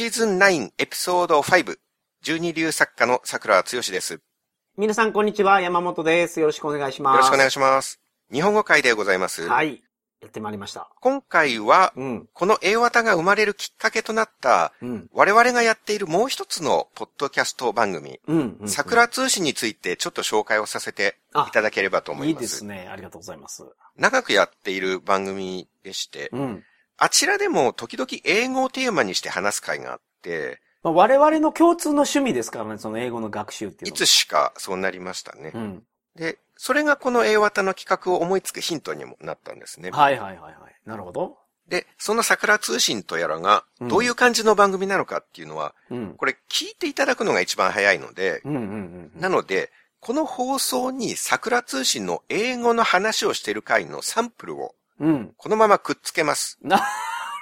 シーズン9エピソード5、12流作家の桜剛です。よ皆さん、こんにちは。山本です。よろしくお願いします。ろしくお願いします。日本語会でございます。はい。やってまいりました。今回は、うん。この A 型が生まれるきっかけとなった、うん。我々がやっているもう一つのポッドキャスト番組、うん。うん。桜通信についてちょっと紹介をさせていただければと思いいいます。ですね。ありがとうございます。長くやっている番組でして、うん。あちらでも時々英語をテーマにして話す会があって、まあ、我々の共通の趣味ですからね、その英語の学習っていうのは。いつしかそうなりましたね。うん。で、それがこの A 型の企画を思いつくヒントにもなったんですね。はいはいはいはい。なるほど。で、その桜通信とやらがうんどういう感じの番組なのかっていうのは、うん。これ聞いていただくのが一番早いので、うんうんうんうん。なので、この放送に桜通信の英語の話をしている回のサンプルをうん。このままくっつけます。な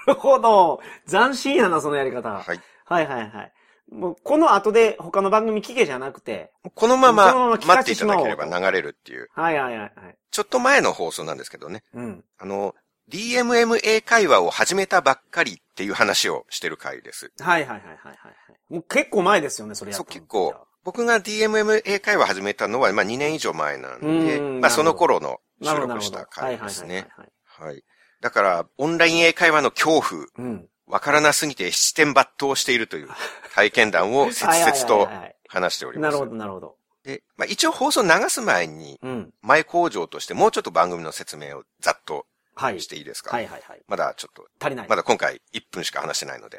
るほど。斬新やな、そのやり方。はい。はいはいはい。もう、この後で他の番組聞けじゃなくて、このまま待っていただければ流れるっていう、はいはいはいはい。ちょっと前の放送なんですけどね。うん。あの、DMMA 会話を始めたばっかりっていう話をしてる回です。はいはいはいはいはいはい。もう結構前ですよね、それやそう、結構、僕が DMMA 会話始めたのは、まあ2年以上前なんで、うんまあその頃の収録した。回ですね。はいはいはいはい。はい。だから、オンライン英会話の恐怖、うん。わからなすぎて七点抜刀しているという 体験談を切々とはいはいはいはい話しておりますなるほ。どなるほど。で、まあ一応放送流す前に、うん。前工場としてもうちょっと番組の説明をざっとはい。していいですか？はいはいはい。まだちょっと、足りない。まだ今回1分しか話してないので。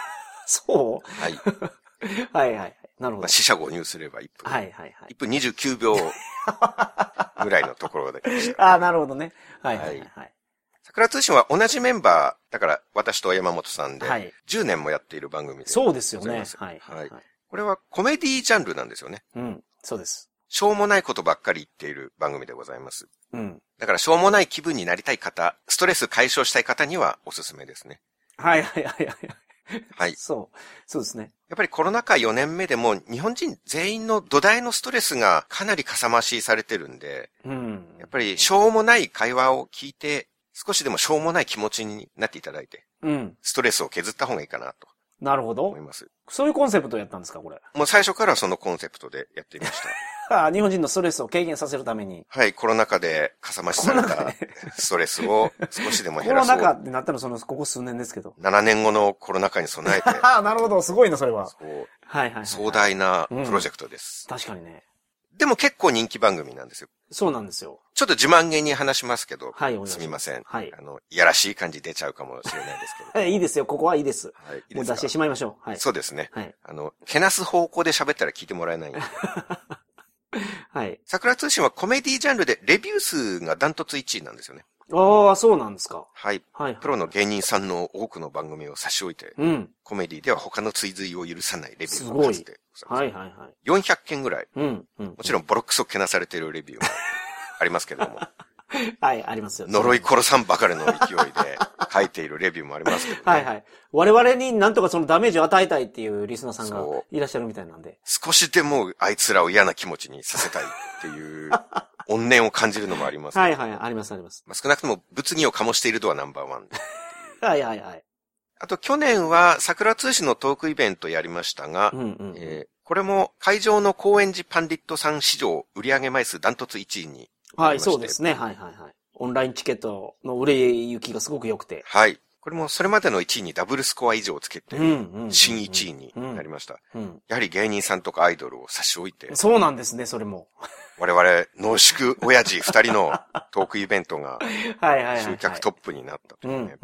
そはい。う はいはいはい。なるほどまあ、。四捨五入すれば1分。はいはいはい。1分29秒ぐらいのところで。ああ、なるほどね。はいはいはいはい。桜通信は同じメンバー、だから私と山本さんで、はい10年もやっている番組で。そうですよねはいはい。これはコメディジャンルなんですよね。うん。そうです。しょうもないことばっかり言っている番組でございます。うん。だからしょうもない気分になりたい方、ストレス解消したい方にはおすすめですね。はいはいはいはい。はい。そう。そうですね。やっぱりコロナ禍4年目でも日本人全員の土台のストレスがかなりかさ増しされてるんで、うんやっ。ぱりしょうもない会話を聞いて、少しでもしょうもない気持ちになっていただいて、うん。ストレスを削った方がいいかなとなるほど思い。ます。そういうコンセプトやったんですか、これ？もう最初からそのコンセプトでやってみました。あ あ、日本人のストレスを軽減させるために。はい、コロナ禍でかさ増しされたストレスを少しでもコ減らそう。ロナ禍ってなったのその、ここ数年ですけど。7年後のコロナ禍に備えて、ああ、なるほど。すごいな、それは。そうはいはいはい。壮大なプロジェクトです。確かにね。でも結構人気番組なんですよ。そうなんですよ。ちょっと自慢げに話しますけど、はいすすみません。はいあの、いやらしい感じ出ちゃうかもしれないですけど。え、いいですよ。ここはいいです。はい、いいもう出してしまいましょう。はい。そうですね。はい。あの、けなす方向で喋ったら聞いてもらえないんで。はい。桜通信はコメディジャンルでレビュー数がダントツ1位なんですよね。ああ、そうなんですか。はい。はい。プロの芸人さんの多くの番組を差し置いて、うん。コメディでは他の追随を許さないレビューの数でございます。はいはいはい。400件ぐらい。うん。うん。もちろんボロクソけなされてるレビューもありますけれども、はい、ありますよ。呪い殺さんばかりの勢いで書いているレビューもありますけどね。はいはい。我々になんとかそのダメージを与えたいっていうリスナーさんがそいらっしゃるみたいなんで。少しでもあいつらを嫌な気持ちにさせたいっていう怨念を感じるのもあります、はいはい、ありますあります。まあ、少なくとも物議を醸している度はナンバーワン。はいはいはい。あと去年は桜通信のトークイベントやりましたが、うんうん。えーこれも会場の高円寺パンディットさん史上売上枚数ダントツ1位に。はい、そうですね。はいはいはい。オンラインチケットの売れ行きがすごく良くて。はい。これもそれまでの1位にダブルスコア以上つけて、新1位になりました。うん。やはり芸人さんとかアイドルを差し置いて、そうなんですね、それも。我々濃縮親父2人のトークイベントが。集客トップになったとういうね。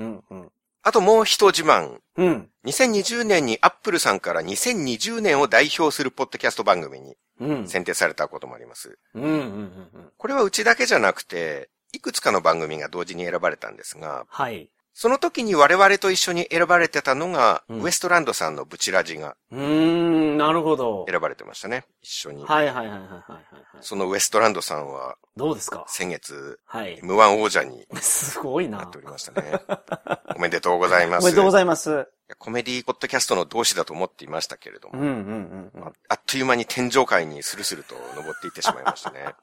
あともう一自慢。うん。2020年にアップルさんから2020年を代表するポッドキャスト番組にうん。選定されたこともあります。これはうちだけじゃなくて、いくつかの番組が同時に選ばれたんですが、はい。その時に我々と一緒に選ばれてたのが、うんウエストランドさんのブチラジがうーん、なるほど。選ばれてましたね。一緒に。はいはいはいはいはい。そのウエストランドさんはどうですか？先月はい。M1 王者にすごいななってお。りましたね。おめでとうございます。おめでとうございます。コメディポッドキャストの同志だと思っていましたけれども、うんうんうんうんああっという間に天井界にスルスルと登っていってしまいましたね。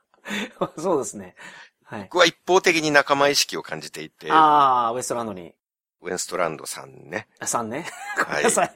そうですね。はい。僕は一方的に仲間意識を感じていて、ああ、ウエストランドに。ウエストランドさんね。さんね。めんなさい。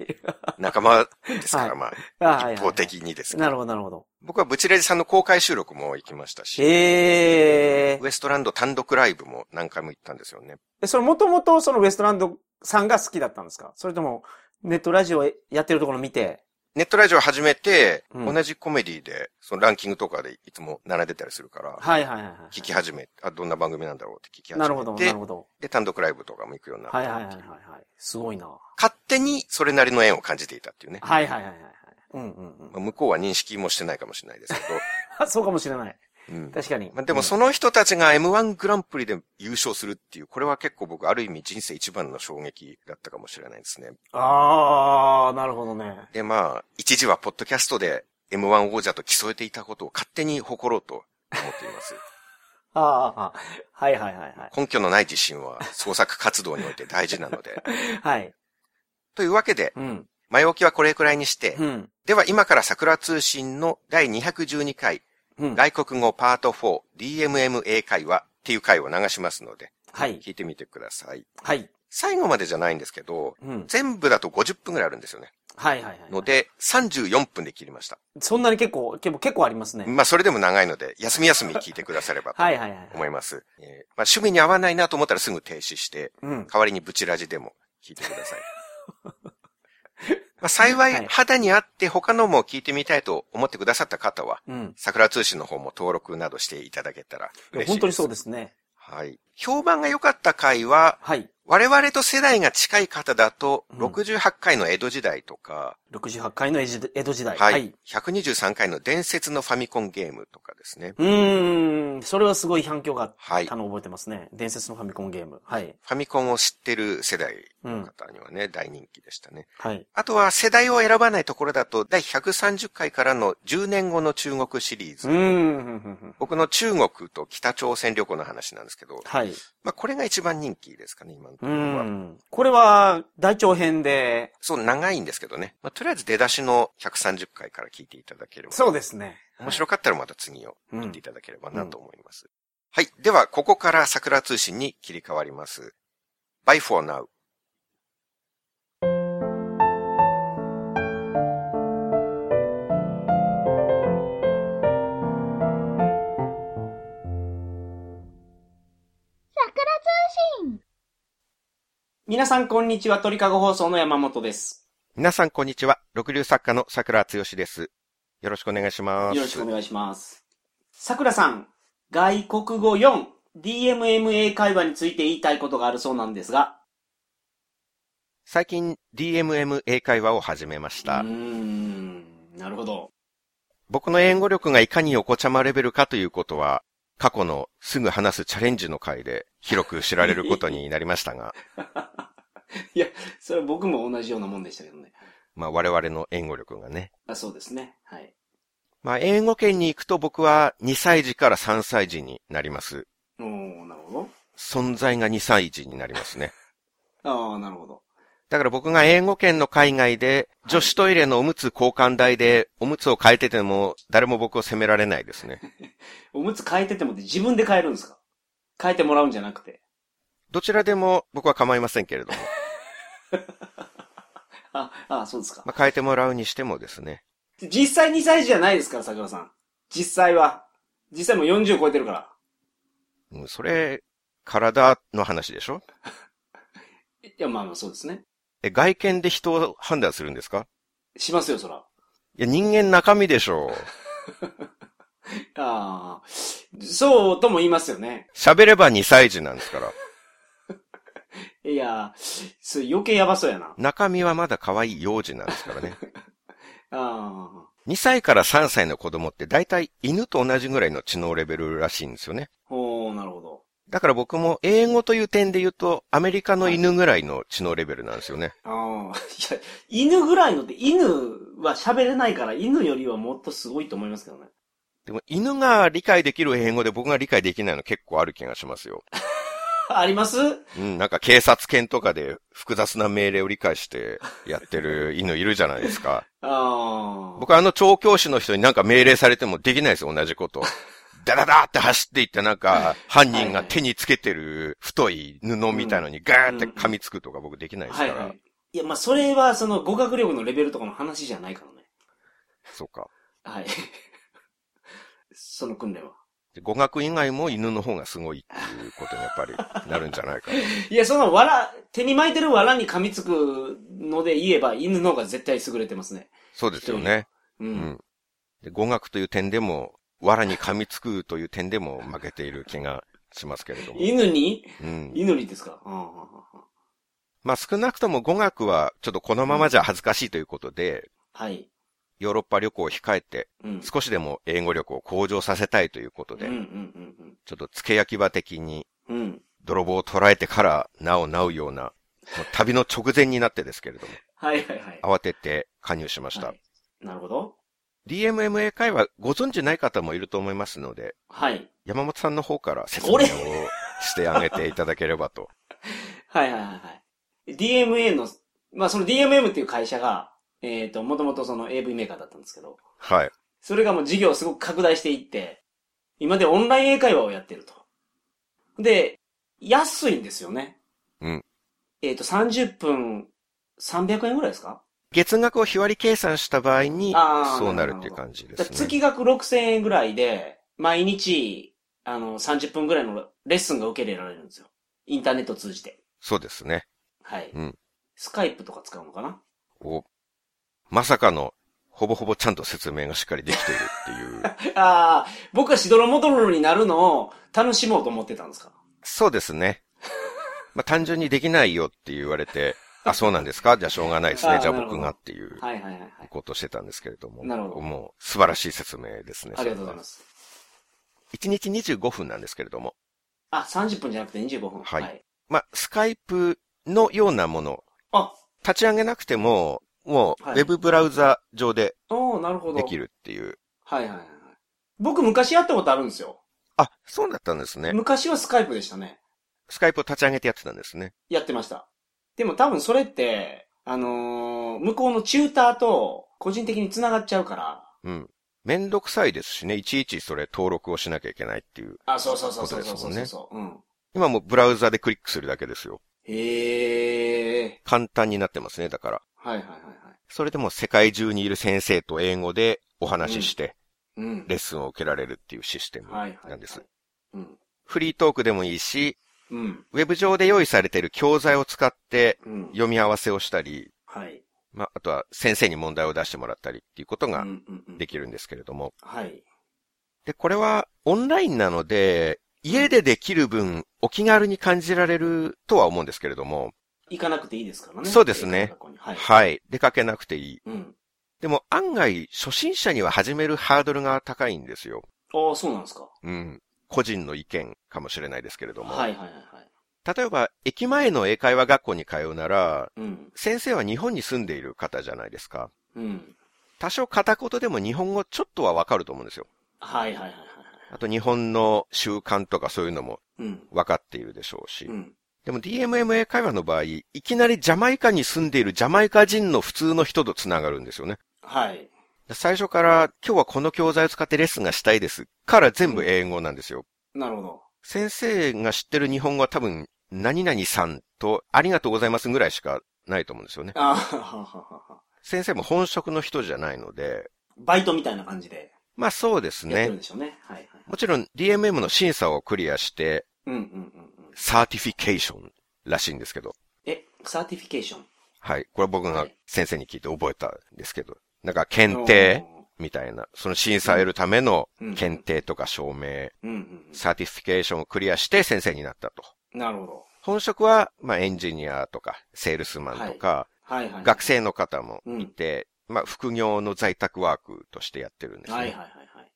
仲間ですから、はいまあ、一方的にですけどなるほど、なるほど。僕はブチレジさんの公開収録も行きましたし、ええウエストランド単独ライブも何回も行ったんですよね。え、それもともとそのウエストランドさんが好きだったんですか？それとも、ネットラジオやってるところ見て、ネットラジオ始めて、うん同じコメディで、そのランキングとかでいつも並んでたりするから、はいはいはいはい。聞き始め、あ、どんな番組なんだろうって聞き始めて、なるほど、なるほど。で、単独ライブとかも行くようになって、はいはいはいはいはい。すごいな。勝手にそれなりの縁を感じていたっていうね。はいはいはいはいはい。うんうんうんまあ向こうは認識もしてないかもしれないですけあ。そうかもしれない。ど、うん。確かに。まあ、でもその人たちが M1 グランプリで優勝するっていう、これは結構僕ある意味人生一番の衝撃だったかもしれないですね。あー、なるほどね。で、まあ、一時はポッドキャストで M1 王者と競えていたことを勝手に誇ろうと思っています。あ ーあー、はいはいはいはい。根拠のない自信は創作活動において大事なので。はい。というわけで、うん。前置きはこれくらいにして、うん。では今から桜通信の第212回、うん。外国語パート 4DMM 英会話っていう回を流しますので、はい。聞いてみてください。はい。最後までじゃないんですけど、うん。全部だと50分くらいあるんですよね。はいはいはい。ので、34分で切りました。そんなに結構、結構、結構ありますね。まあ、それでも長いので、休み休み聞いてくださればと はいはいはい。思います。えーまあ、趣味に合わないなと思ったらすぐ停止して、うん。代わりにブチラジでも聞いてください。まあ、幸はいい、肌に合って他のも聞いてみたいと思ってくださった方は、うん。桜通信の方も登録などしていただけたら嬉しいです。本当にそうですね。はい。評判が良かった回は、はい。我々と世代が近い方だと、うん68回の江戸時代とか、68回の江戸時代。はい、はい。123回の伝説のファミコンゲームとかですね。うーん。それはすごい反響があっはい。たのを覚えてますね。伝説のファミコンゲーム。はい。ファミコンを知ってる世代うん。の方にはね、大人気でしたね。はい。あとは世代を選ばないところだと、第130回からの10年後の中国シリーズ。うん僕の中国と北朝鮮旅行の話なんですけど、はい。まあこれが一番人気ですかね、今のこれは、大長編で、そう、長いんですけどね。まあとりあえず出だしの130回から聞いていただければ。そうですね。面白かったらまた次をうん聞いていただければなと思います。はい。では、ここから桜通信に切り替わります。Bye for now. 皆さんこんにちは、鳥かご放送の山本です。皆さん、こんにちは。六流作家の桜剛です。よろしくお願いします。よろしくお願いします。桜さん、外国語4、DMMA 会話について言いたいことがあるそうなんですが。最近、DMM 英会話を始めましうーた。ん、なるほど。僕の英語力がいかにお子ちゃまレベルかということは、過去のすぐ話すチャレンジの回で広く知られることになりましたが、いや、それは僕も同じようなもんでしたけどね。まあ我々の英語力がね。あそうですね。はい。まあ英語圏に行くと僕は2歳児から3歳児になります。おー、なるほど。存在が2歳児になりますね。ああ、なるほど。だから僕が英語圏の海外で女子トイレのおむつ交換台でおむつを変えてても誰も僕を責められないですね。おむつ変えててもって自分で変えるんですか？変えてもらうんじゃなくて。どちらでも僕は構いませんけれども。あ、あそうですか。まあ、変えてもらうにしてもですね。実際2歳児じゃないですから、桜さん。実際は。実際もう40超えてるから。うんそれ、体の話でしょ？いや、まあまあそうですね。え、外見で人を判断するんですか？しますよ、そら。いや、人間中身でしょう。ああ、そうとも言いますよね。喋れば2歳児なんですから。いや、それ余計やばそうやな。中身はまだ可愛い幼児なんですからね。ああ、2歳から3歳の子供って大体犬と同じぐらいの知能レベルらしいんですよね。おー、なるほど。だから僕も英語という点で言うとアメリカの犬ぐらいの知能レベルなんですよね。ああ、いや、犬ぐらいのって、犬は喋れないから、犬よりはもっとすごいと思いますけどね。でも犬が理解できる英語で僕が理解できないの結構ある気がしますよ。あります？うん、なんか警察犬とかで複雑な命令を理解してやってる犬いるじゃないですか。ああ。僕あの調教師の人になんか命令されてもできないですよ、同じこと。ダダダーって走っていってなんか犯人が手につけてる太い布みたいのにガーって噛みつくとか僕できないですから。はいはい。いや、まあ、それはその語学力のレベルとかの話じゃないからね。そうか。はい。その訓練は。で語学以外も犬の方がすごいっていうことにやっぱりなるんじゃないかな。いや、その藁、手に巻いてる藁に噛みつくので言えば、犬の方が絶対優れてますね。そうですよね。う。うんん。で語学という点でも、藁に噛みつくという点でも負けている気がしますけれども。犬に？うん。犬にですか、うんうんうんうんまあ少なくとも語学はちょっとこのままじゃ恥ずかしいということで、はい。ヨーロッパ旅行を控えて、うん。少しでも英語力を向上させたいということで、うんうんちょっと付け焼き場的にうんうん。うん。泥棒を捉えてから名を名うような、旅の直前になってですけれども、はいはいはい。慌てて加入しました。はいなるほど。DMMA 会話ご存知ない方もいると思いますので、はい。山本さんの方から説明を俺？してあげていただければと。はいはいはいはい。DMA の、まあその DMM っていう会社が、えっ、と、もともとその AV メーカーだったんですけど、はい。それがもう事業をすごく拡大していって、今でオンライン英会話をやってると。で、安いんですよね。うん。えっ、と、30分300円ぐらいですか？月額を日割り計算した場合にそうなるっていう感じでだすね。月額6000円ぐらいで、毎日、あの、30分ぐらいのレッスンが受け入れられるんですよ。インターネットを通じて。そうですね。はい。うんスカイプとか使うのかな？お、まさかの、ほぼほぼちゃんと説明がしっかりできているっていう。ああ、僕はしどろもどろになるのを楽しもうと思ってたんですか？そうですね。まあ、単純にできないよって言われて、あ、そうなんですか？じゃあしょうがないですね。じゃあ僕がっていうはいはいはいはい。ことをしてたんですけれども。なるほどもう素晴らしい説明ですね。。ありがとうございますす。1日25分なんですけれども。あ、30分じゃなくて25分。はいまあ、スカイプのようなもの、あ、立ち上げなくても、もう、ウはいェブブラウザ上でおーなるほど。できるっていう。はいはいはいはい。僕昔やったことあるんですよ。あ、そうだったんですね。昔はスカイプでしたね。スカイプを立ち上げてやってたんですね。やってました。でも多分それって、あのー向こうのチューターと個人的に繋がっちゃうから。うん。めんどくさいですしね、いちいちそれ登録をしなきゃいけないっていう。あ、そうそうそうそうそうそうそう。うん。今もうブラウザでクリックするだけですよ。へえ。簡単になってますね、だから。はいはいはいはい。それでも世界中にいる先生と英語でお話しして、うん。レッスンを受けられるっていうシステム。なんです。うん。フリートークでもいいし、うん。ウェブ上で用意されている教材を使ってうん。読み合わせをしたり、はい。まあ、あとは先生に問題を出してもらったりっていうことがうんうんうんできるんですけれども。はい。で、これはオンラインなので、家でできる分、お気軽に感じられるとは思うんですけれども、行かなくていいですからね。そうですねはい。はい。出かけなくていい。うん。でも案外、初心者には始めるハードルが高いんですよ。ああ、そうなんですか。うん。個人の意見かもしれないですけれども。はいはいはいはい。例えば、駅前の英会話学校に通うなら、うん。先生は日本に住んでいる方じゃないですか。うん。多少片言でも日本語ちょっとはわかると思うんですよ。はいはいはいはい。あと日本の習慣とかそういうのもうん。わかっているでしょうし。うん。でも DMMA 会話の場合、いきなりジャマイカに住んでいるジャマイカ人の普通の人と繋がるんですよね。はい。最初から今日はこの教材を使ってレッスンがしたいですから全部英語なんですよ。なるほど。先生が知ってる日本語は多分何々さんとありがとうございますぐらいしかないと思うんですよね。ああ、はははは。先生も本職の人じゃないので、バイトみたいな感じでまあそうですねやってるん。でしょうね。はいはい。もちろん DMM の審査をクリアして、うんうんうんうん。 certification らしいんですけど。え、サーティフィケーション。はい。これ僕がはい先生に聞いて覚えたんですけど。なんか検定みたいな、その審査を得るためのうん検定とか証明、うんうん certification をクリアして先生になったと。うん。なるほど。本職は、まあエンジニアとか、セールスマンとか、はいはい。学生の方もいて、まあ副業の在宅ワークとしてやってるんですね。はいはいはいはい。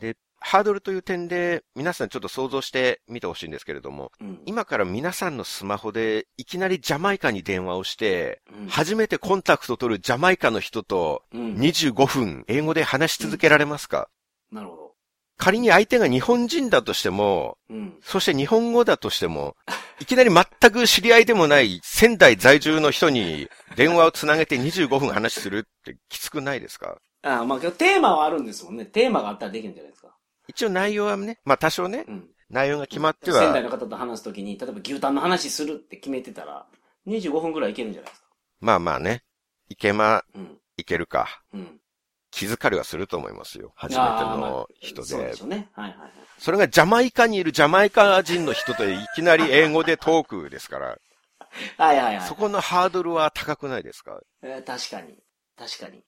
で、ハードルという点で、皆さんちょっと想像してみてほしいんですけれども、うん。今から皆さんのスマホでいきなりジャマイカに電話をして、うん初めてコンタクトを取るジャマイカの人とうん。25分英語で話し続けられますか、なるほど。仮に相手が日本人だとしても、うん。そして日本語だとしても、いきなり全く知り合いでもない仙台在住の人に電話をつなげて25分話するってきつくないですか？ああ、まあ、テーマはあるんですもんね。テーマがあったらできるんじゃないですか。一応内容はね、まあ多少ね、うん。内容が決まって仙台は、の方と話すときに、例えば牛タンの話するって決めてたら、25分くらいいけるんじゃないですか？まあまあね、いけま、うん。いけるか。うん。気づかれはすると思いますよ。初めての人でそうでし。ょうね。はいはいはい。それがジャマイカにいるジャマイカ人の人といきなり英語でトークですから、はいはいはい。そこのハードルは高くないですか？えー確かに。確かに。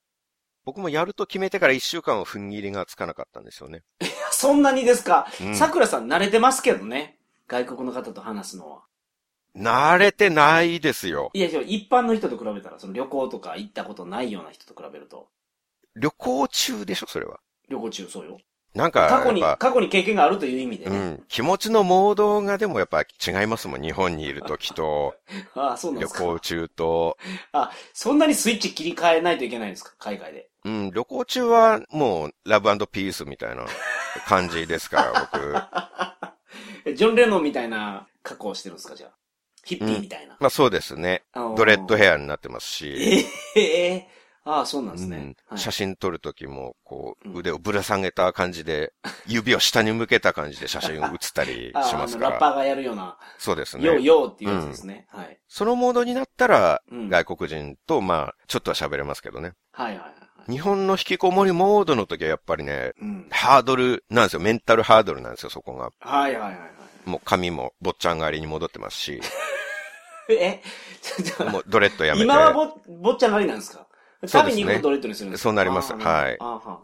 僕もやると決めてから一週間は踏ん切りがつかなかったんですよね。そんなにですか？うんさくらさん慣れてますけどね。外国の方と話すのは。慣れてないですよ。いや、でも一般の人と比べたら、その旅行とか行ったことないような人と比べると。旅行中でしょ、それは。旅行中、そうよ。なんか、過去に、過去に経験があるという意味でね。うん、気持ちのモードがでもやっぱ違いますもん。日本にいる時と、ああ、そうなんで旅すか。行中と、あ、そんなにスイッチ切り替えないといけないんですか？海外で。うん、旅行中はもうラブピースみたいな感じですから、僕。え ジョン・レノンみたいな格好をしてるんですかじゃあ。ヒッピーみたいな。まあそうですね。あのードレッドヘアになってますし、ええああ、そうなんですね。うんはい写真撮るときも、こうんう、腕をぶら下げた感じで、指を下に向けた感じで写真を写ったり しますから。ラッパーがやるような、そうですヨーね。ヨーっていうやつですね。はい。そのモードになったら、うん外国人と、まあ、ちょっとは喋れますけどね。はいはいはいはい。日本の引きこもりモードの時はやっぱりね、うん。ハードルなんですよ。メンタルハードルなんですよ、そこが。はいはいはいはい。もう髪も坊ちゃん狩りに戻ってますし、え、もうドレッドやめて。今はぼ、坊ちゃん狩りなんですか？旅に行くとドレッドにするんですかそうなりますはい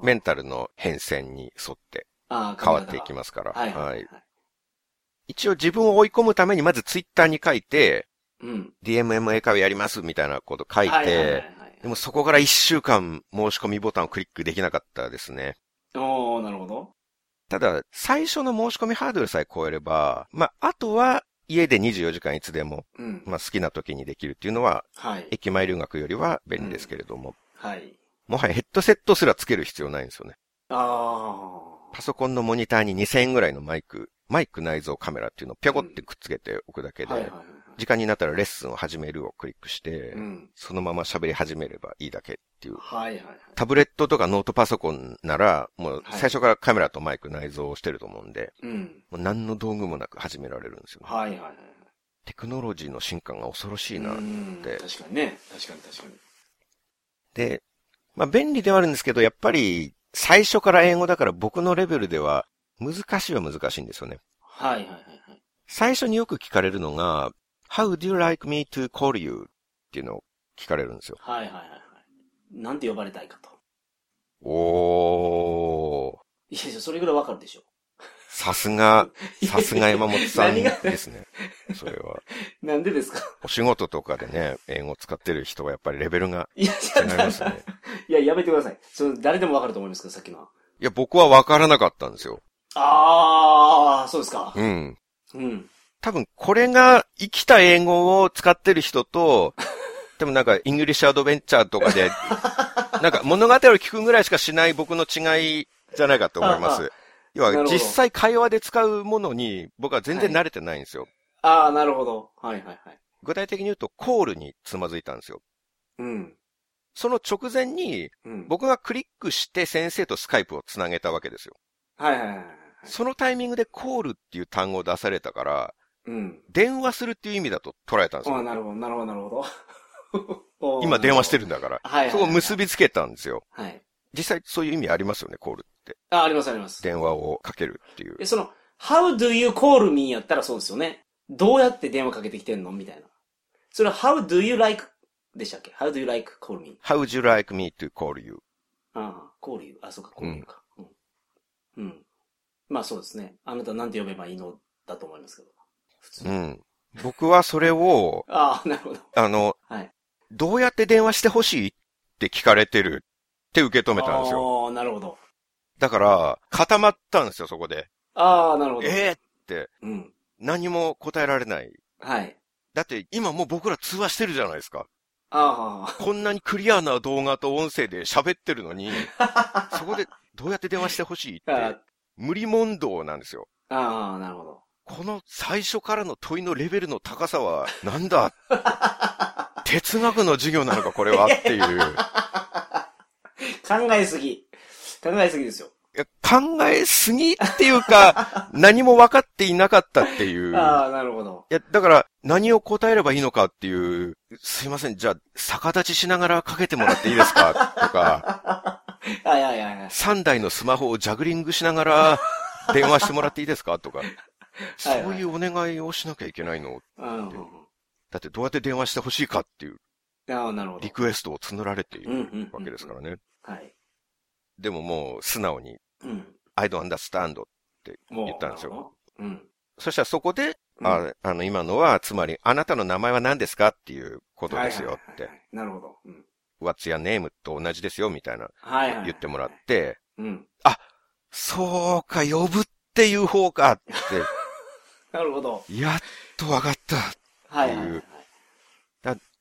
メンタルの変遷に沿って変わっていきす。ますから。はいはい一応自分を追い込むためにまずツイッターに書いて、うん。DMMA 会やりますみたいなこと書いて、はいでもそこから一週間申し込みボタンをクリックできなかったですね。おー、なるほど。ただ、最初の申し込みハードルさえ超えれば、まあ、あとは家で24時間いつでも、うん。まあ、好きな時にできるっていうのは、はい。駅前留学よりは便利ですけれども、はい。もはやヘッドセットすらつける必要ないんですよね。あパソコンのモニターに2000円ぐらいのマイク、マイク内蔵カメラっていうのをぴょこってくっつけておくだけあ。で、はいはいはいはい。時間になったらレッスンを始めるをクリックして、うん。そのまま喋り始めればいいだけっていう。はいはいはい。タブレットとかノートパソコンなら、もうはい最初からカメラとマイク内蔵してると思うんで、うん。もう何の道具もなく始められるんですよ、ね。はいはいはい。テクノロジーの進化が恐ろしいな。うんって確かにね。確かに確かに。で、まあ便利ではあるんですけど、やっぱり最初から英語だから僕のレベルでは難しいは難しいんですよね。はいはいはいはい。最初によく聞かれるのが、How do you like me to call you? っていうのを聞かれるんですよ。はいはいはいはい。なんて呼ばれたいかと。おー。いやいや、それぐらいわかるでしょ。さすが、さすが山本さんですね。それは。なんでですか？お仕事とかでね、英語使ってる人はやっぱりレベルが違いますね。いや、やめてください。その誰でもわかると思いますけど、さっきのは。いや、僕は分からなかったんですよ。あー、そうですか。うん。うん。多分、これが生きた英語を使ってる人と、でもなんか、 English Adventure とかで、なんか物語を聞くぐらいしかしない僕の違いじゃないかと思いまああす。要は、実際会話で使うものに僕は全然慣れてないんですよ。あー、なるほど。はいはいはい。具体的に言うと、コールにつまずいたんですよ。うん。その直前に、うん。僕がクリックして先生とスカイプをつなげたわけですよ。はいはいはいはい。そのタイミングでコールっていう単語を出されたから、うん。電話するっていう意味だと捉えたんですよ。なるほど、なるほど、なるほど。今電話してる。るんだから。はいはいはい。そこを結びつけたんですよ。はい。実際そういう意味ありますよね、コールって。あ、ありますあります。電話をかけるっていうえ、。その、how do you call me やったらそうですよね。どうやって電話かけてきてんのみたいな。それは how do you like でしたっけ ?how do you like call me? How would you like me to call you? ああ、call you. あ、そうか、call you か。うん。うん。まあそうですね。あなたなんて呼べばいいの？だと思いますけど。普通に。うん。僕はそれを、ああ、なるほど。あの、はい。どうやって電話してほしいって聞かれてるって受け止めたんですよ。ああ、なるほど。だから、固まったんですよ、そこで。ああ、なるほど。ええって、うん。何も答えられない。はい。だって今もう僕ら通話してるじゃないですか。ああ、こんなにクリアな動画と音声で喋ってるのに、そこでどうやって電話してほしいっあて、無理問答なんですよ。あ、なるほど。この最初からの問いのレベルの高さは、なんだ？哲学の授業なのか、これはっていう。考えすぎ。考えすぎですよ。いや考えすぎっていうか、何も分かっていなかったっていう。ああ、なるほど。いや、だから、何を答えればいいのかっていう、すいません、じゃあ、逆立ちしながらかけてもらっていいですか？とか、はいはいはいはい。3台のスマホをジャグリングしながら電話してもらっていいですか？とか、そういうお願いをしなきゃいけないの。だってどうやって電話してほしいかっていう。リクエストを募られているわけですからね。はい。でももう素直に、うん。I don't understand もう。言ったんですよ。うん。そしたらそこで、うんああの、今のは、つまり、あなたの名前は何ですかっていうことですよって。なるほど。うん。What's your name? と同じですよ、みたいな。言ってもらって、うん。そうか、呼ぶっていう方かって、なるほど。やっとわかった。はいはいはいっていう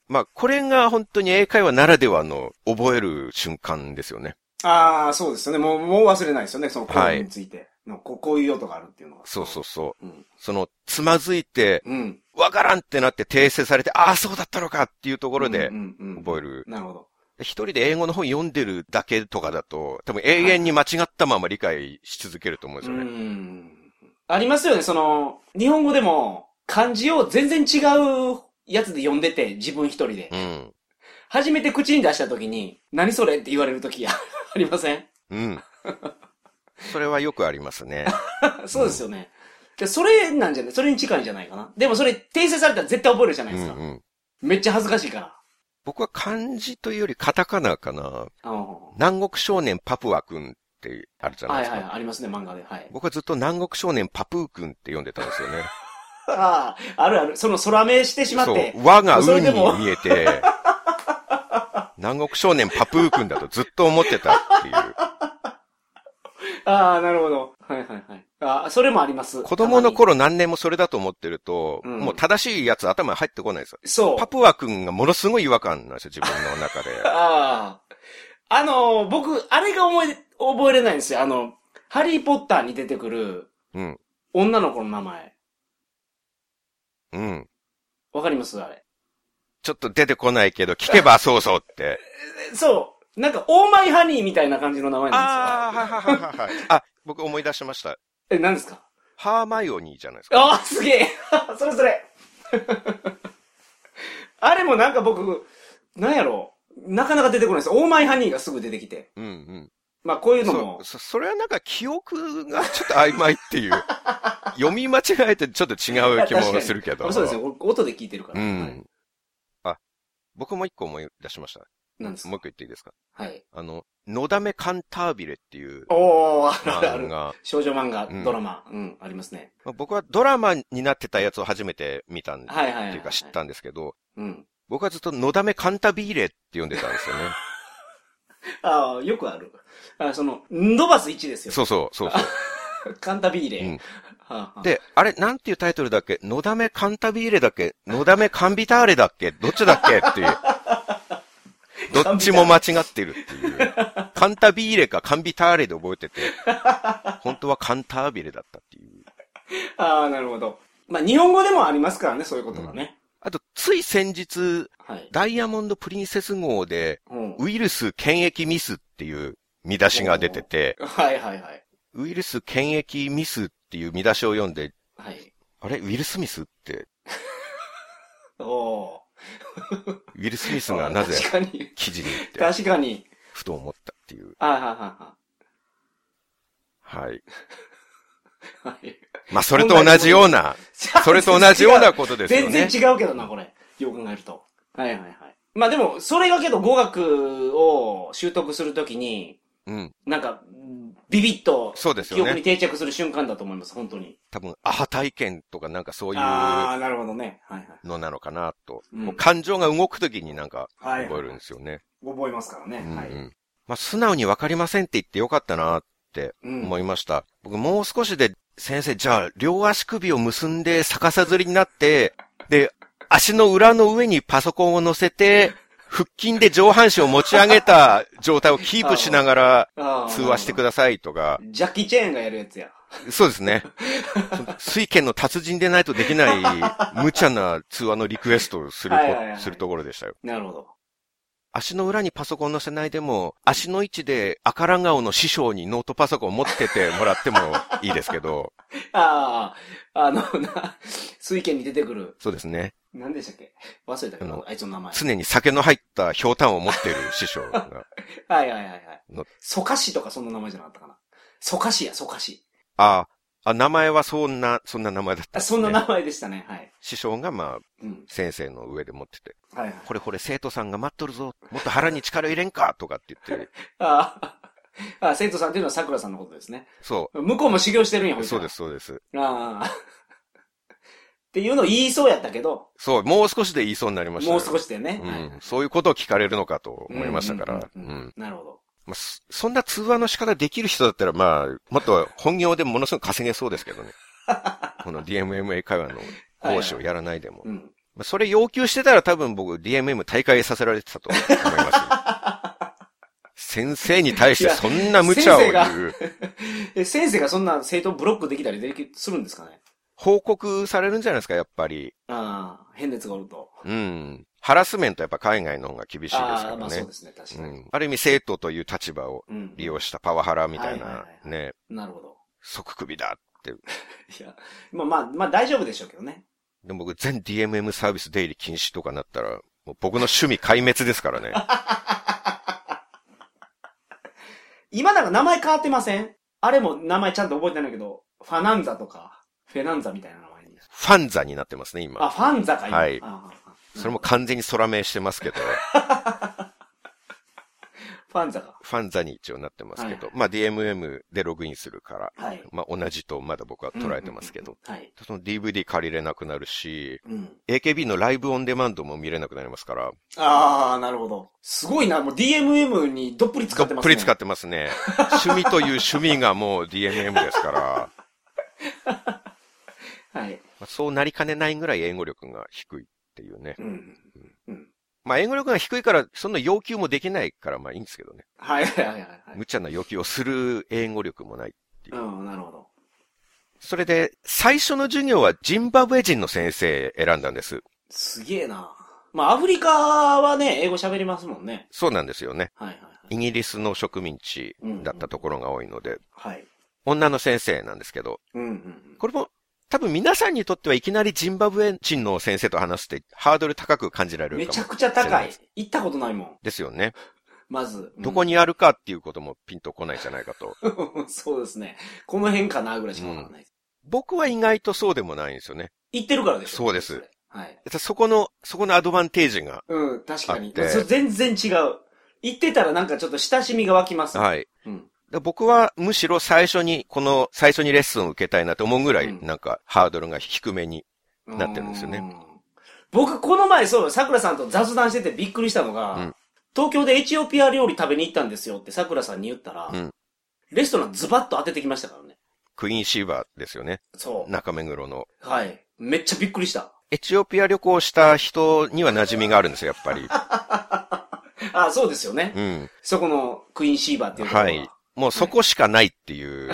まあ、これが本当に英会話ならではの覚える瞬間ですよね。ああ、そうですよね。もう、もう忘れないですよね。そのコはいードについて。のここういう音があるっていうのは。そうそうそう。うん。その、つまずいて、うん。わからんってなって訂正されて、ああ、そうだったのかっていうところでうんうんうん覚える。なるほど。一人で英語の本読んでるだけとかだと、多分永遠に間違ったまま理解し続けると思うんですうよね。ん。ありますよね。その、日本語でも漢字を全然違うやつで読んでて、自分一人で。うん。初めて口に出した時に、何それって言われる時 ありません？うん。それはよくありますね。そうですよね。で、それなんじゃない？それに近いんじゃないかな。でもそれ訂正されたら絶対覚えるじゃないうですか。んうん。めっちゃ恥ずかしいから。僕は漢字というよりカタカナかな。あの南国少年パプワ君ってあるじゃないですか。はいはい、ありますね、漫画で。はい。僕はずっと南国少年パプー君って呼んでたんですよね。ああ、あるある。その空目してしまって。そう。和が運に見えて、南国少年パプー君だとずっと思ってたっていう。ああ、なるほど。はいはいはい。ああ、それもあります。子供の頃何年もそれだと思ってると、うんもう正しいやつ頭に入ってこないですよ。そう。パプワ君がものすごい違和感なんですよ、自分の中で。ああ。あの、僕、あれが思い、覚えれないんですよ。あの、ハリーポッターに出てくるうん。女の子の名前。うん。わかります？あれ。ちょっと出てこないけど、聞けば そうそうって。えそう。なんか、オーマイハニーみたいな感じの名前なんああ、はいはいはいは。あ、僕思い出しました。ですよ。え、何ですか？ハーマイオニーじゃないですか。ああ、すげえ それそれ あれもなんか僕、なんやろ？なかなか出てこないです。オーマイハニーがすぐ出てきて。うんうん。まあ、こういうのもそ、そ、それはなんか記憶がちょっと曖昧っていう。読み間違えてちょっと違う気もするけど。そうですよ。音で聞いてるから。うはいん。あ、僕も一個思い出しました。なんですかもう一個言っていいですか？はい。あの、のだめカンタービレっていうおー、あるある。少女漫画、うんドラマ、うん、ありますね。まあ僕はドラマになってたやつを初めて見たんで、はいはいはい。っていうか知ったんですけど、うん。僕はずっとのだめカンタビーレって呼んでたんですよね。ああ、よくある。あその、ンドバス1ですよ。そうそう、そうそう。カンタビーレ。うんはあはあ、で、あれ、なんていうタイトルだっけ？のだめカンタビーレだっけ？のだめカンビターレだっけ？どっちだっけっていう。どっちも間違ってるっていう。カンタビーレかカンビターレで覚えてて、本当はカンタービレだったっていう。ああ、なるほど。まあ、日本語でもありますからね、そういうことがね。あと、つい先日、はい。ダイヤモンドプリンセス号で、うん。ウイルス検疫ミスっていう見出しが出てて、はいはいはい。ウイルス検疫ミスっていう見出しを読んで、はい。あれ？ウィル・スミスって、おー。ウィル・スミスがなぜ。記事にって、確かに。ふと思ったっていう。はいはいははい。いはい。はい。まあ、それと同じような、それと同じようなことですよね。全然違うけどな、これ。よく考えると。はいはいはい。まあでも、それがけど語学を習得するときに、うん。なんか、ビビッとそうですよね。記憶に定着する瞬間だと思います、本当に。多分、アハ体験とかなんかそういうああ、なるほどね。はいはい。のなのかなと。うんもう感情が動くときになんかはい、覚えるんですよね。覚えますからね。うんうはい。ん。まあ、素直にわかりませんって言ってよかったなってうん思いました。僕もう少しで、先生、じゃあ、両足首を結んで逆さずりになって、で、足の裏の上にパソコンを乗せて、腹筋で上半身を持ち上げた状態をキープしながら通話してくださいとか、ジャッキー・チェーンがやるやつや。そうですね。水拳の達人でないとできない無茶な通話のリクエストをするこはいはいはいするところでしたよ。なるほど。足の裏にパソコン載せないでも、足の位置で赤ら顔の師匠にノートパソコン持っててもらってもいいですけど、ああ、あの、な、水拳に出てくる。そうですね。何でしたっけ？忘れたけど、あいつの名前。常に酒の入ったひょうたんを持ってる師匠が。はいはいはいはいの。ソカシとかそんな名前じゃなかったかな。ソカシや、ソカシ。ああ、名前はそんな、そんな名前だったね、そんな名前でしたね。はい。師匠がまあ、うん。先生の上で持ってて、はいはい。これこれ生徒さんが待っとるぞ、もっと腹に力入れんかとかって言って、あ あ、あ生徒さんっていうのは桜さんのことですね。そ向こうも修行してるんや、そうです、そうです。ああ。っていうのを言いそうやったけど、そう、もう少しで言いそうになりましたもよう少しでね。はいうん。そういうことを聞かれるのかと思いましたから。うんなるほど。まあそそんな通話の仕方できる人だったら、まあ、もっと本業でものすごく稼げそうですけどね。この DMMA 会話の講師をやらないでも。うん。まあそれ要求してたら多分僕 DMM 大会させられてたと思いますよ。先生に対してそんな無茶を言う。え、先生がそんな生徒ブロックできたりでき、するんですかね？報告されるんじゃないですか、やっぱり。ああ、変熱がおると。うん。ハラスメントはやっぱ海外の方が厳しいですからああ、まあそうねで。すね、確うかに。ん。ある意味生徒という立場をうん。利用したパワハラみたいなね、なるほど。即首だって。いや、まあまあ、まあ大丈夫でしょうけどね。でも僕全 DMM サービス出入り禁止とかなったら、もう僕の趣味壊滅ですからね。今なんか名前変わってません？あれも名前ちゃんと覚えてないけど、ファナンザとか、フェナンザみたいな名前に。ファンザになってますね、今。あ、ファンザか、今。はいそれも完全に空名してますけど、ファンザか。ファンザに一応なってますけど、はいまあ DMM でログインするから、はい。まあ同じとまだ僕は捉えてますけど、うんうんうん。はい。その DVD 借りれなくなるし、うん。AKB のライブオンデマンドも見れなくなりますから、ああ、なるほど。すごいな、もう DMM にどっぷり使どってますね。っぷり使ってますね。趣味という趣味がもう DMM ですから、はい。まあそうなりかねないぐらい英語力が低いっていうね。うん。うん。まあ英語力が低いから、そんな要求もできないからまあいいんですけどね。はいはいはいはい。無茶な要求をする英語力もない。うん、なるほど。それで、最初の授業はジンバブエ人の先生選んだんです。すげえな。まあ、アフリカはね、英語喋りますもんね。そうなんですよね。はいはいはい。イギリスの植民地だったところが多いので、はい。女の先生なんですけど、うんうんこれも多分皆さんにとってはいきなりジンバブエ人の先生と話すってハードル高く感じられうん。る。めちゃくちゃ高い。行ったことないもん。ですよね。まず。うんどこにあるかっていうこともピンとこないじゃないかと。そうですね。この辺かなぐらいしかわからない。僕は意外とそうでもないんですよね。行ってるからでしょそうですれはい。そこの、そこのアドバンテージが。うん、確かに全然違う。行ってたらなんかちょっと親しみが湧きます。い。はい。うん。で僕はむしろ最初に、この最初にレッスンを受けたいなと思うぐらい、うんなんかハードルが低めに。なってるんですよねうん。僕、この前、そう、桜さんと雑談しててびっくりしたのが、うん東京でエチオピア料理食べに行ったんですよって桜さんに言ったら、うんレストランズバッと当ててきましたからね。クイーンシーバーですよね。そう。中目黒の。はい。めっちゃびっくりした。エチオピア旅行した人には馴染みがあるんですよ、やっぱり。あ、そうですよね。うん。そこのクイーンシーバーっていうところはい。もうそこしかないっていう。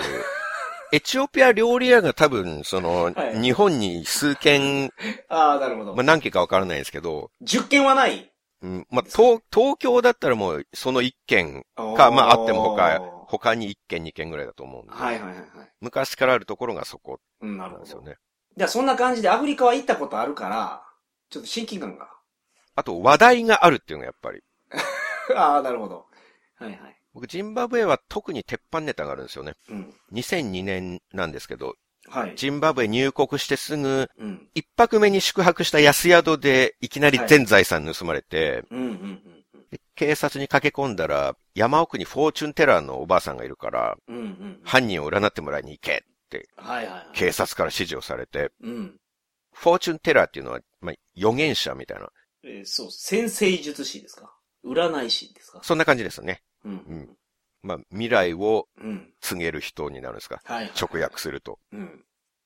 エチオピア料理屋が多分、その、はい日本に数軒、ああ、なるほど。まあ、何軒かわからないんですけど、10件はない？うん、まあ、東、東京だったらもう、その1軒か、まあ、あっても他、他に1軒2軒ぐらいだと思うんで。はいはいはいはい。昔からあるところがそこうん、なるほど。なんですよね。じゃあそんな感じでアフリカは行ったことあるから、ちょっと親近感が。あと、話題があるっていうのがやっぱり。ああ、なるほど。はいはい。僕、ジンバブエは特に鉄板ネタがあるんですよね。うん。2002年なんですけど、はい。ジンバブエ入国してすぐ、うん。一泊目に宿泊した安宿でいきなり全財産盗まれて、警察に駆け込んだら、山奥に fortune teller のおばあさんがいるから、うんうんうん。犯人を占ってもらいに行けって。警察から指示をされて、うん。 fortune teller っていうのは、まあ、預言者みたいな、えーそう、占星術師ですか？占い師ですか？そんな感じですね。う。うんん。まあ、未来をうん。告げる人になるんですか？直訳すると。うん。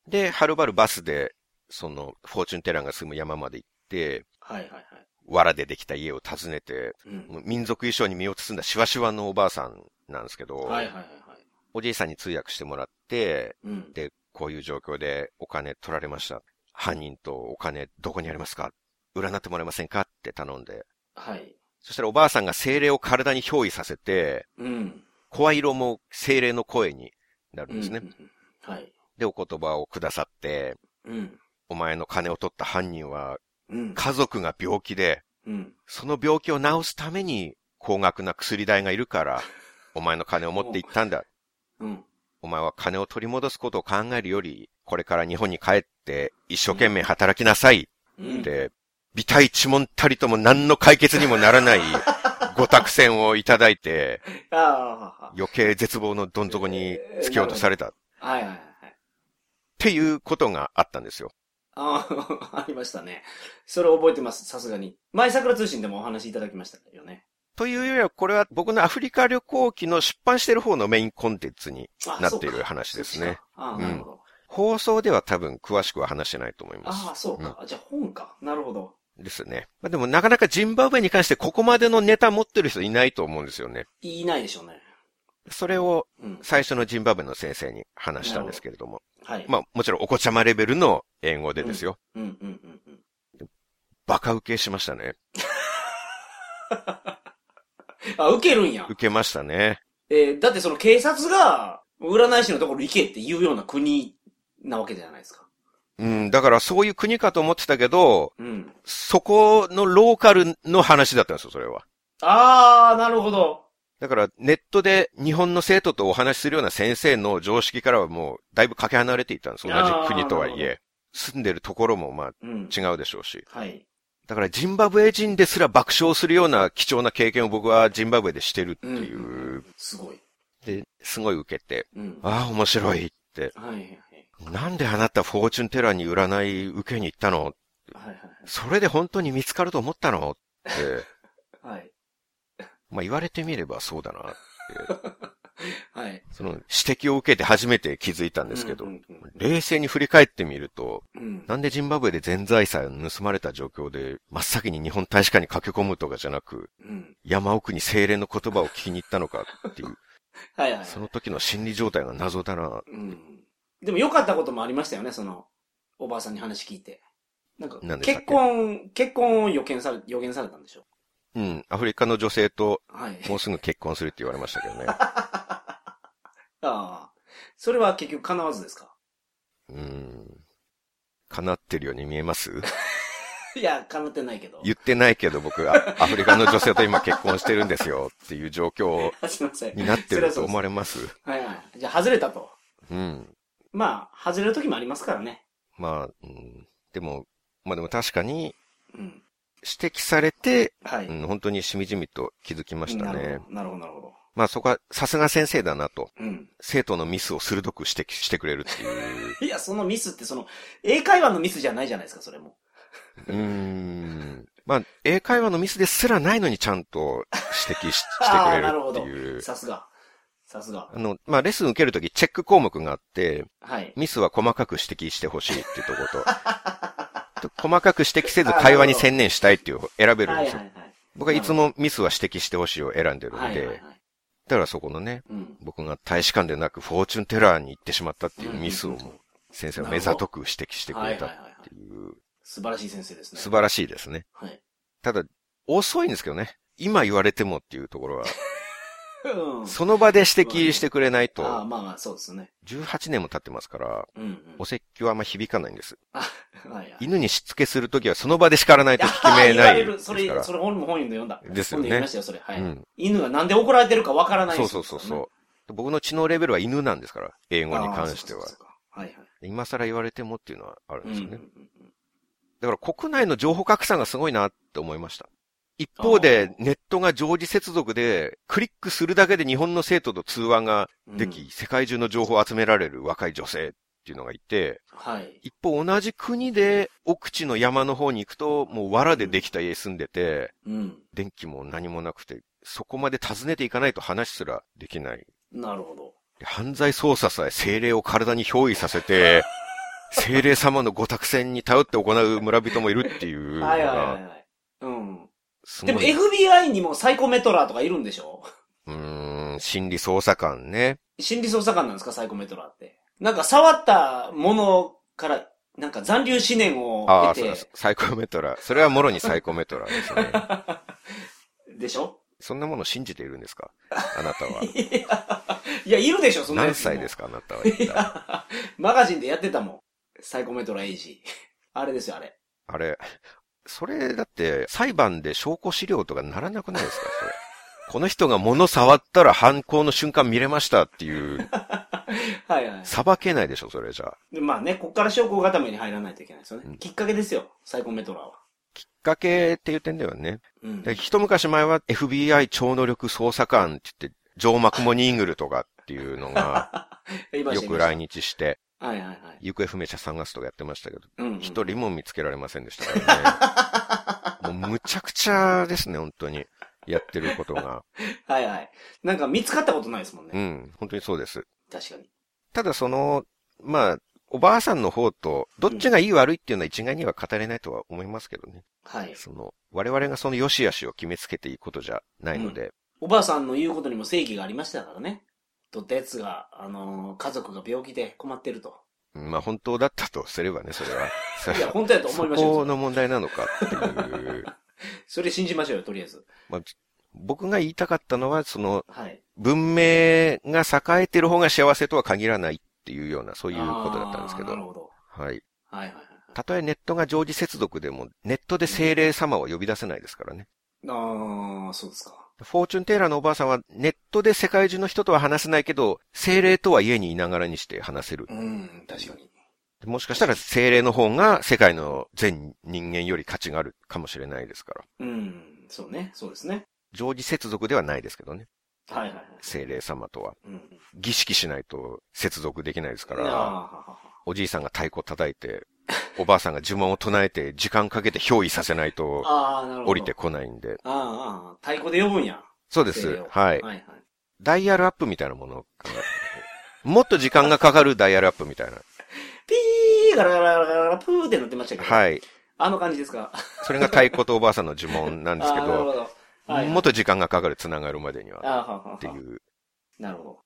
で、はるばるバスで、その、 fortune teller が住む山まで行って、はいはいはい。藁でできた家を訪ねて、うん。民族衣装に身を包んだシワシワのおばあさんなんですけど、はいはいはいはい。おじいさんに通訳してもらって、うん。で、こういう状況でお金取られました。犯人とお金どこにありますか？占ってもらえませんか？って頼んで、はい。そしたらおばあさんが精霊を体に憑依させて、うん。声色も精霊の声になるんですね。うんはい。で、お言葉をくださって、うん。お前の金を取った犯人はうん。家族が病気で、うん。その病気を治すために高額な薬代がいるから、お前の金を持って行ったんだ。うん。お前は金を取り戻すことを考えるより、これから日本に帰って一生懸命働きなさいうんっ。て、微体一問たりとも何の解決にもならない ご託戦をいただいて、余計絶望のどん底に突き落とされたっはいはいはい。ていうことがあったんですよ。ああ、ありましたね。それ覚えてます、さすがに。前桜通信でもお話しいただきましたよね。というよりは、これは僕のアフリカ旅行記の出版してる方のメインコンテンツにあなっている話ですね。ああ、うんなるほど。放送では多分詳しくは話してないと思います。ああ、そうか。じゃあ本か。なるほど。ですね。まあ、でもなかなかジンバブエに関してここまでのネタ持ってる人いないと思うんですよね。言いないでしょうね。それをうん。最初のジンバブエの先生に話したんですけれども。はい。まあもちろんお子ちゃまレベルの英語でですよ。うんうんうんうん。バカ受けしましたね。あ、受けるんや。受けましたね。えーだってその警察が、占い師のところ行けって言うような国なわけじゃないですか。うん、だからそういう国かと思ってたけど、うん。そこのローカルの話だったんですよ、それは。あー、なるほど。だからネットで日本の生徒とお話しするような先生の常識からはもうだいぶかけ離れていたんです。同じ国とはいえ。住んでるところもまあうん。違うでしょうし。はい。だからジンバブエ人ですら爆笑するような貴重な経験を僕はジンバブエでしてるっていう。すごい。で、すごい受けて、うん。ああ、面白いって。はい。なんであなたフォーチュンテラーに占い受けに行ったの？はいはいそれで本当に見つかると思ったの？って。はい。はい。まあ言われてみればそうだなって。はい。その指摘を受けて初めて気づいたんですけど、うんうん冷静に振り返ってみると、うん。なんでジンバブエで全財産盗まれた状況で、真っ先に日本大使館に駆け込むとかじゃなく、うん。山奥に精霊の言葉を聞きに行ったのかっていう、はいはい。その時の心理状態が謎だな。うん。でも良かったこともありましたよね、その、おばあさんに話聞いて。なんか何、でしたっ結け婚、結婚を予見され、予言されたんでしょ？うん、アフリカの女性とはい。もうすぐ結婚するって言われましたけどね。ああ。それは結局叶わずですか？うん。叶ってるように見えます？いや、叶ってないけど。言ってないけど僕、あアフリカの女性と今結婚してるんですよっていう状況あ すいません。になってると思われれます？はいはい。じゃあ外れたと。うん。まあ、外れる時もありますからね。まあ、うん、でも、まあでも確かにうん。指摘されて、はい。うん、本当にしみじみと気づきましたねなる。ほど、なるほど、なるほど。まあそこはさすが先生だなと。うん。生徒のミスを鋭く指摘してくれるっていう。いや、そのミスってその、英会話のミスじゃないじゃないですか、それも。うーん。まあ、英会話のミスですらないのにちゃんと指摘し してくれるるほどっていう。さすが。さすが。あの、まあ、レッスン受けるときチェック項目があって、はい。ミスは細かく指摘してほしいっていうところと、と細かく指摘せず会話に専念したいっていう選べるんですよ。はいはいはい。僕はいつもミスは指摘してほしいを選んでるんで、はいはいはい。だからそこのね、うん。僕が大使館でなくフォーチュンテラーに行ってしまったっていうミスをもう先生は目ざとく指摘してくれたっはいはいはいていう、素晴らしい先生ですね。素晴らしいですね。はい。ただ、遅いんですけどね。今言われてもっていうところは、うん。その場で指摘してくれないと、ああ、まあまあ、そうですね。18年も経ってますから。お説教はあんま響かないんです。犬にしつけするときはその場で叱らないと効き目ない。それ。それ本も本読んだ。ですよね読みましたよ、それ。犬がなんで怒られてるかわからないそうそうそうそう。僕の知能レベルは犬なんですから、英語に関しては。今更言われてもっていうのはあるんですよね。だから国内の情報格差がすごいなって思いました。一方で、ネットが常時接続で、クリックするだけで日本の生徒と通話ができ、うん世界中の情報を集められる若い女性っていうのがいて、はい。一方同じ国で奥地の山の方に行くと、もう藁でできた家住んでて、うん。電気も何もなくて、そこまで訪ねていかないと話すらできない。なるほど。で犯罪捜査さえ精霊を体に憑依させて、精霊様のご託戦に頼って行う村人もいるっていうのはいはいはいが、はい。うん。すでも。FBI にもサイコメトラーとかいるんでしょ？うーん、心理捜査官ね。心理捜査官なんですか、サイコメトラーって。なんか触ったものから、なんか残留思念をああ、得てそうです。サイコメトラ。それはもろにサイコメトラですね。でしょ？そんなものを信じているんですか？あなたは。いや、いるでしょ、そんな何歳ですすか？あなたは。マガジンでやってたもん。サイコメトラエイジ。あれですよ、あれ。あれ、それだって裁判で証拠資料とかならなくないですか？それ。この人が物触ったら犯行の瞬間見れましたっていう、はいはい。裁けないでしょ、それじゃあ。でまあね、こっから証拠固めに入らないといけないですよね。うんきっかけですよ、サイコメトラは。きっかけっていう点ではね。うん。で一昔前は FBI 超能力捜査官って言って、ジョー・マクモニーグルとかっていうのが、よく来。日して、はいはいはい。行方不明者探すとかやってましたけど、うん、うん。一人も見つけられませんでしたからね。もうむちゃくちゃですね、本当に。やってることが。はいはい。なんか見つかったことないですもんね。うん、本当にそうです。確かに。ただその、まあ、おばあさんの方と、どっちがいい悪いっていうのは一概には語れないとは思いますけどね。はい。その、我々がその良し悪しを決めつけていいことじゃないので、おばあさんの言うことにも正義がありましたからね。とったやつが、あのー家族が病気で困ってると。まあ本当だったとすればね、それは。そ いや、本当やと思いましょうよ。そこの問題なのかっていう。それ信じましょうよ、とりあえず。まあ、僕が言いたかったのは、その、はい。文明が栄えてる方が幸せとは限らないっていうような、そういうことだったんですけどなる。ほど。はい。はいはいはい。たとえネットが常時接続でも、ネットで精霊様は呼び出せないですからね。ああ、そうですか。フォーチュンテーラーのおばあさんはネットで世界中の人とは話せないけど、精霊とは家にいながらにして話せる。うん、確かに。もしかしたら精霊の方が世界の全人間より価値があるかもしれないですから。うん、そうね、そうですね。常時接続ではないですけどね。はいはいはい。精霊様とは。うん。儀式しないと接続できないですから、はおじいさんが太鼓叩いて、おばあさんが呪文を唱えて時間かけて憑依させないと。降りて。こないんで。あーあー、太鼓で呼ぶんや。そうです。はい。はいはい。ダイヤルアップみたいなものを考えてもっと時間がかかるダイヤルアップみたいな。ピーガラガラガラガラプーってなってましたけど。い。はい。あの感じですか。それが太鼓とおばあさんの呪文なんですけど、ど。はい、もっと時間がかかる繋がるまでにはっていう。なるほど。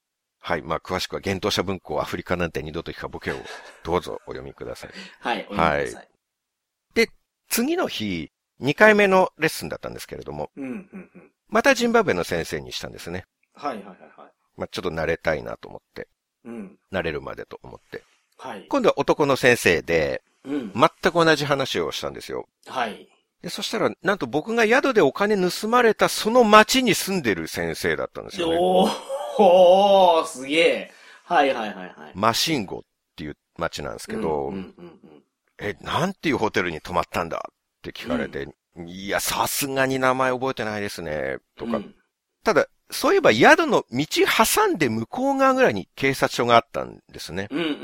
はい。まあ、詳しくは、幻冬者文庫アフリカなんて二度と聞かボケを、どうぞお読みください。はい、お読みください。次の日、2回目のレッスンだったんですけれども、うん、うん、うん。またジンバブエの先生にしたんですね。はいはいはいはい。まあ、ちょっと慣れたいなと思って、うん。慣れるまでと思って。はい。今度は男の先生で、うん。全く同じ話をしたんですよ。はい。で、そしたら、なんと僕が宿でお金盗まれたその町に住んでる先生だったんですよね。おー、おー、すげえ。はいはいはいはい。マシンゴっていう町なんですけど、うんうんうんえ、なんていうホテルに泊まったんだって聞かれて、いや、さすがに名前覚えてないですね、とか。うんただ、そういえば宿の道挟んで向こう側ぐらいに警察署があったんですね。うんうんうんう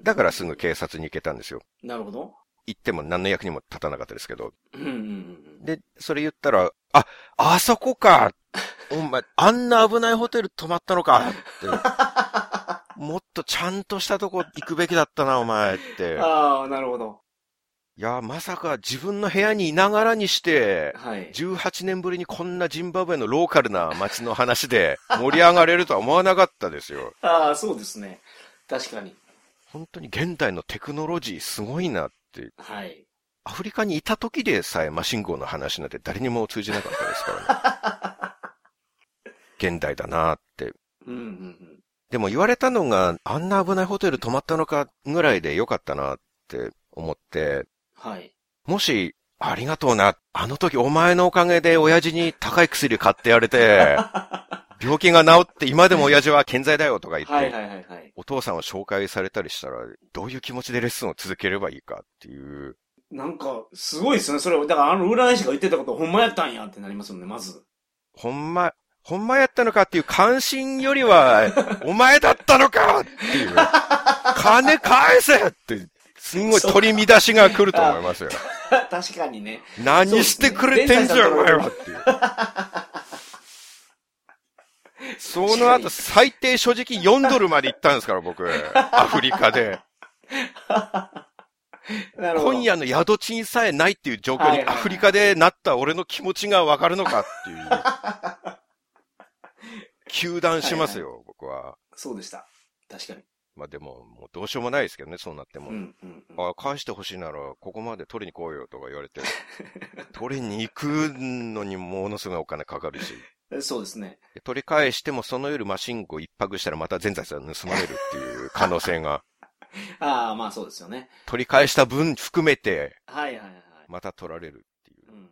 ん。だからすぐ警察に行けたんですよ。なるほど。行っても何の役にも立たなかったですけど。うんうんうんで、それ言ったら、あ、あそこか お前、あんな危ないホテル泊まったのかって。もっとちゃんとしたとこ行くべきだったな、お前ってうん。。ああ、なるほど。いや、まさか自分の部屋にいながらにして、はい。18年ぶりにこんなジンバブエのローカルな街の話で盛り上がれるとは思わなかったですよ。ああ、そうですね。確かに。本当に現代のテクノロジーすごいなって。はい。アフリカにいた時でさえマシン号の話なんて誰にも通じなかったですからね。現代だなって。うんうんうん。でも言われたのがあんな危ないホテル泊まったのかぐらいでよかったなって思って、はい。もし、ありがとうな。あの時お前のおかげで親父に高い薬買ってやれて、病気が治って今でも親父は健在だよとか言って、はいはいはいはい。お父さんを紹介されたりしたら、どういう気持ちでレッスンを続ければいいかっていう。なんか、すごいですね。それ、だからあの占い師が言ってたことほんまやったんやってなりますもんね、まず。ほんま、ほんまやったのかっていう関心よりは、お前だったのかっていう。金返せって、すんごい取り乱しが来ると思いますよ。確かにね。何してくれてんじゃん、お前はっていう。その後、最低所持金4ドルまで行ったんですから、僕。アフリカで。今夜の宿賃さえないっていう状況にはいはいはいアフリカでなった俺の気持ちがわかるのかっていう。休断しますよ、僕は。そうでした。確かに。まあでも、もうどうしようもないですけどね、そうなっても。うんうんうん。あ、返してほしいなら、ここまで取りに来いよとか言われて、取りに行くのにものすごいお金かかるし、そうですね。で取り返してもその夜マシンコ一泊したらまた全財産盗まれるっていう可能性が、ああ、まあそうですよね。取り返した分含めて、はいはいはい。また取られるっていう。うん。